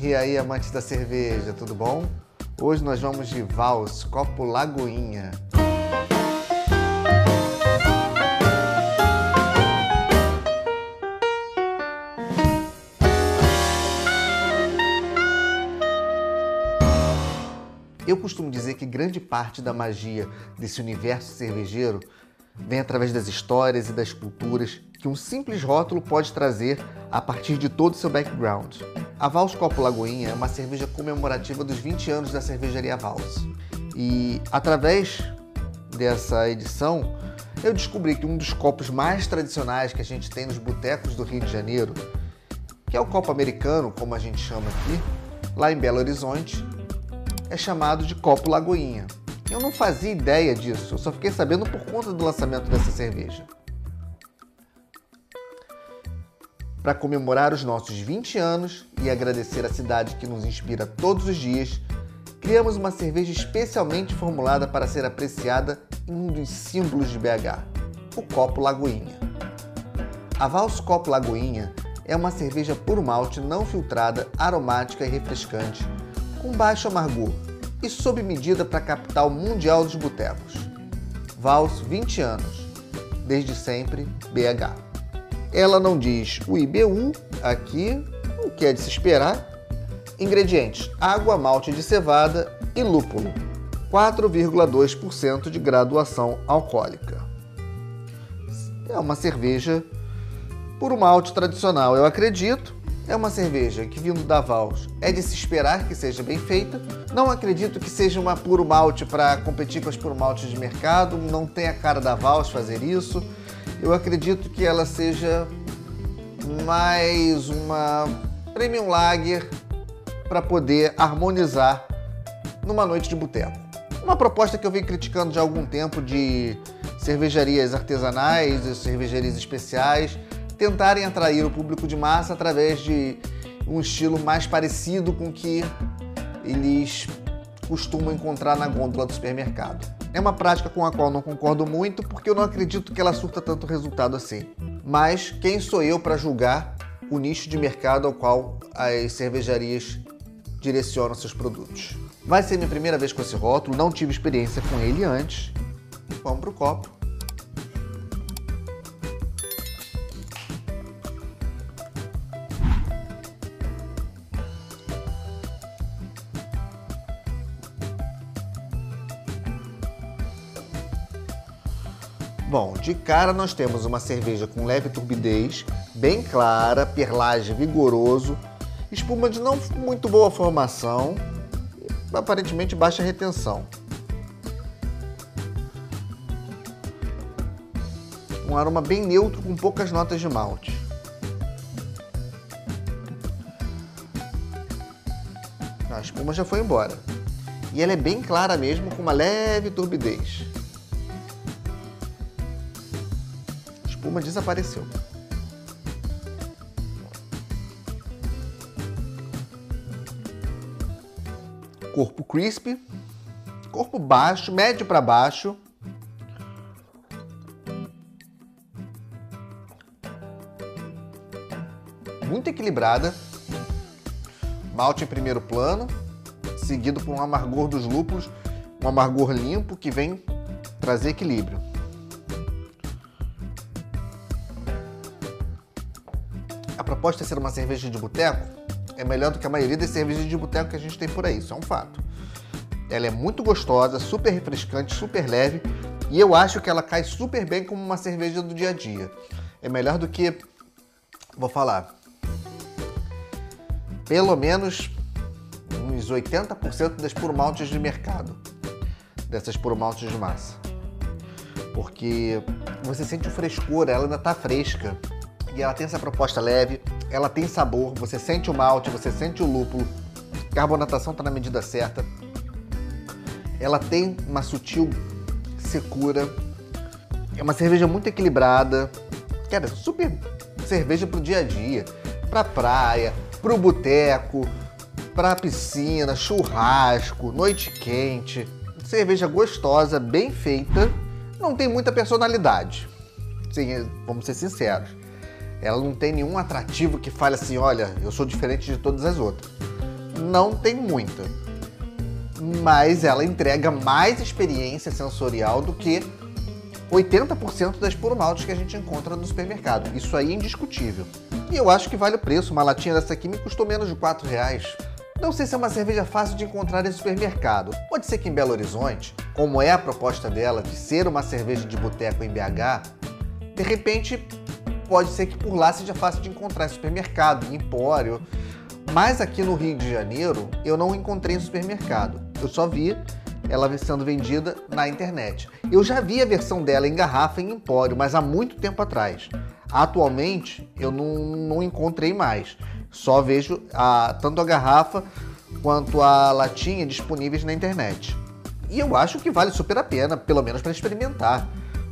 E aí, amantes da cerveja, tudo bom? Hoje nós vamos de Vals, copo Lagoinha. Eu costumo dizer que grande parte da magia desse universo cervejeiro vem através das histórias e das culturas que um simples rótulo pode trazer a partir de todo o seu background. A Vals Copo Lagoinha é uma cerveja comemorativa dos 20 anos da cervejaria Vals. E através dessa edição, eu descobri que um dos copos mais tradicionais que a gente tem nos botecos do Rio de Janeiro, que é o copo americano, como a gente chama aqui, lá em Belo Horizonte, é chamado de copo Lagoinha. Eu não fazia ideia disso, eu só fiquei sabendo por conta do lançamento dessa cerveja. Para comemorar os nossos 20 anos e agradecer a cidade que nos inspira todos os dias, criamos uma cerveja especialmente formulada para ser apreciada em um dos símbolos de BH, o Copo Lagoinha. A Vals Copo Lagoinha é uma cerveja puro malte não filtrada, aromática e refrescante com baixo amargor e sob medida para a capital mundial dos botecos. Vals 20 anos, desde sempre BH. Ela não diz o IBU aqui, o que é de se esperar. Ingredientes: água, malte de cevada e lúpulo. 4,2% de graduação alcoólica. É uma cerveja por malte tradicional, eu acredito, é uma cerveja que, vindo da Vals, é de se esperar que seja bem feita. Não acredito que seja uma puro malte para competir com as puro maltes de mercado. Não tem a cara da Vals fazer isso. Eu acredito que ela seja mais uma premium lager para poder harmonizar numa noite de boteco. Uma proposta que eu venho criticando já há algum tempo de cervejarias artesanais e cervejarias especiais tentarem atrair o público de massa através de um estilo mais parecido com o que eles costumam encontrar na gôndola do supermercado. É uma prática com a qual não concordo muito porque eu não acredito que ela surta tanto resultado assim. Mas quem sou eu para julgar o nicho de mercado ao qual as cervejarias direcionam seus produtos? Vai ser minha primeira vez com esse rótulo, não tive experiência com ele antes. Vamos pro copo. Bom, de cara nós temos uma cerveja com leve turbidez, bem clara, perlage vigoroso, espuma de não muito boa formação e aparentemente baixa retenção. Um aroma bem neutro com poucas notas de malte. A espuma já foi embora. E ela é bem clara mesmo, com uma leve turbidez. Espuma desapareceu. Corpo crisp, corpo baixo, médio para baixo. Muito equilibrada. Malte em primeiro plano, seguido por um amargor dos lúpulos, um amargor limpo que vem trazer equilíbrio. De ser uma cerveja de boteco, é melhor do que a maioria das cervejas de boteco que a gente tem por aí, isso é um fato. Ela é muito gostosa, super refrescante, super leve e eu acho que ela cai super bem como uma cerveja do dia a dia. É melhor do que, vou falar, pelo menos uns 80% das maltes de mercado, dessas maltes de massa. Porque você sente o frescor, ela ainda está fresca e ela tem essa proposta leve, ela tem sabor, você sente o malte, você sente o lúpulo, carbonatação está na medida certa. Ela tem uma sutil secura. É uma cerveja muito equilibrada. Cara, super cerveja pro dia a dia, pra praia, pro boteco, pra piscina, churrasco, noite quente. Cerveja gostosa, bem feita, não tem muita personalidade. Sim, vamos ser sinceros. Ela não tem nenhum atrativo que fale assim, olha, eu sou diferente de todas as outras. não tem muita. Mas ela entrega mais experiência sensorial do que 80% das puro maltes que a gente encontra no supermercado. Isso aí é indiscutível. E eu acho que vale o preço. Uma latinha dessa aqui me custou menos de 4 reais. Não sei se é uma cerveja fácil de encontrar em supermercado. Pode ser que em Belo Horizonte, como é a proposta dela de ser uma cerveja de boteco em BH, de repente pode ser que por lá seja fácil de encontrar em supermercado, em empório. Mas aqui no Rio de Janeiro eu não encontrei em supermercado. Eu só vi ela sendo vendida na internet. Eu já vi a versão dela em garrafa em empório, mas há muito tempo atrás. Atualmente eu não, não encontrei mais. Só vejo a, tanto a garrafa quanto a latinha disponíveis na internet. E eu acho que vale super a pena, pelo menos para experimentar.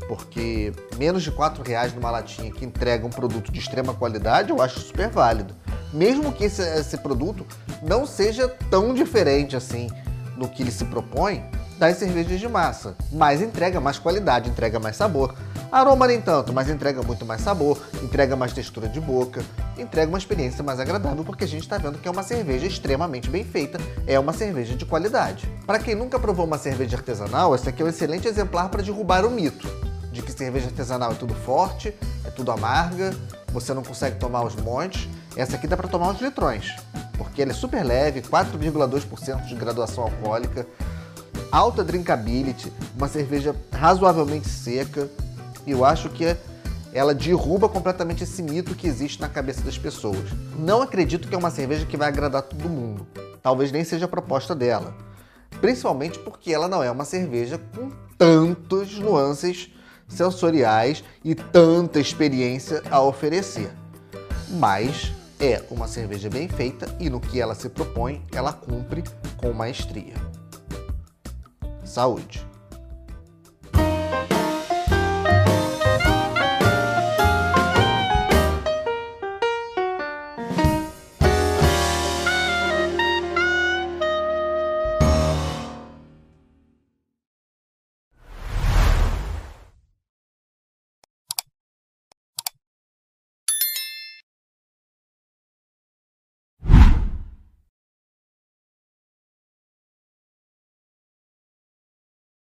Porque menos de 4 reais numa latinha que entrega um produto de extrema qualidade, eu acho super válido. Mesmo que esse, esse produto não seja tão diferente assim no que ele se propõe das cervejas de massa, mas entrega mais qualidade, entrega mais sabor. Aroma nem tanto, mas entrega muito mais sabor, entrega mais textura de boca, entrega uma experiência mais agradável porque a gente está vendo que é uma cerveja extremamente bem feita, é uma cerveja de qualidade. Para quem nunca provou uma cerveja artesanal, esse aqui é um excelente exemplar para derrubar o mito de que cerveja artesanal é tudo forte, é tudo amarga, você não consegue tomar os montes. Essa aqui dá para tomar uns litrões, porque ela é super leve, 4,2% de graduação alcoólica, alta drinkability, uma cerveja razoavelmente seca. E eu acho que ela derruba completamente esse mito que existe na cabeça das pessoas. Não acredito que é uma cerveja que vai agradar todo mundo. Talvez nem seja a proposta dela. Principalmente porque ela não é uma cerveja com tantas nuances sensoriais e tanta experiência a oferecer. Mas é uma cerveja bem feita e no que ela se propõe, ela cumpre com maestria. Saúde!